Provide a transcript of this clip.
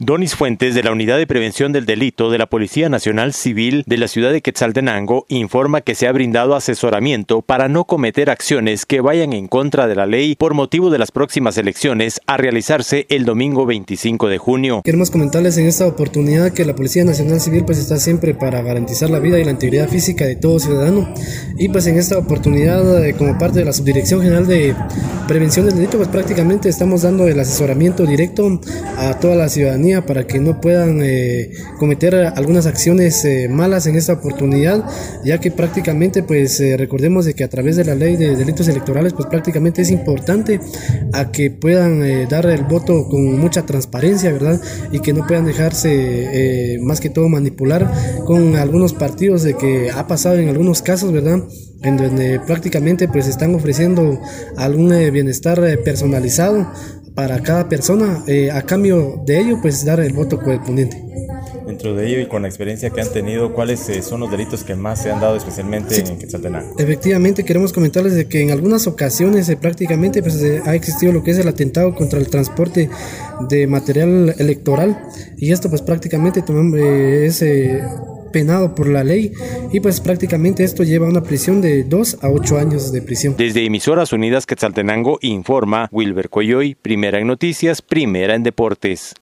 Donis Fuentes, de la Unidad de Prevención del Delito de la Policía Nacional Civil de la ciudad de Quetzaltenango, informa que se ha brindado asesoramiento para no cometer acciones que vayan en contra de la ley por motivo de las próximas elecciones a realizarse el domingo 25 de junio. Queremos comentarles en esta oportunidad que la Policía Nacional Civil pues está siempre para garantizar la vida y la integridad física de todo ciudadano y pues en esta oportunidad eh, como parte de la Subdirección General de Prevención del Delito pues prácticamente estamos dando el asesoramiento directo a toda la ciudadanía para que no puedan eh, cometer algunas acciones eh, malas en esta oportunidad, ya que prácticamente pues eh, recordemos de que a través de la ley de delitos electorales pues prácticamente es importante a que puedan dar el voto con mucha transparencia, ¿verdad? Y que no puedan dejarse más que todo manipular con algunos partidos de que ha pasado en algunos casos, ¿verdad? en donde prácticamente pues están ofreciendo algún bienestar personalizado para cada persona, eh, a cambio de ello, pues dar el voto correspondiente. Dentro de ello y con la experiencia que han tenido, ¿cuáles eh, son los delitos que más se han dado especialmente en Quetzaltenango? Efectivamente, queremos comentarles de que en algunas ocasiones eh, prácticamente pues, ha existido lo que es el atentado contra el transporte de material electoral y esto pues prácticamente es penado por la ley y pues prácticamente esto lleva a una prisión de 2 a 8 años de prisión. Desde Emisoras Unidas Quetzaltenango informa Wilber Coyoy, primera en noticias, primera en deportes.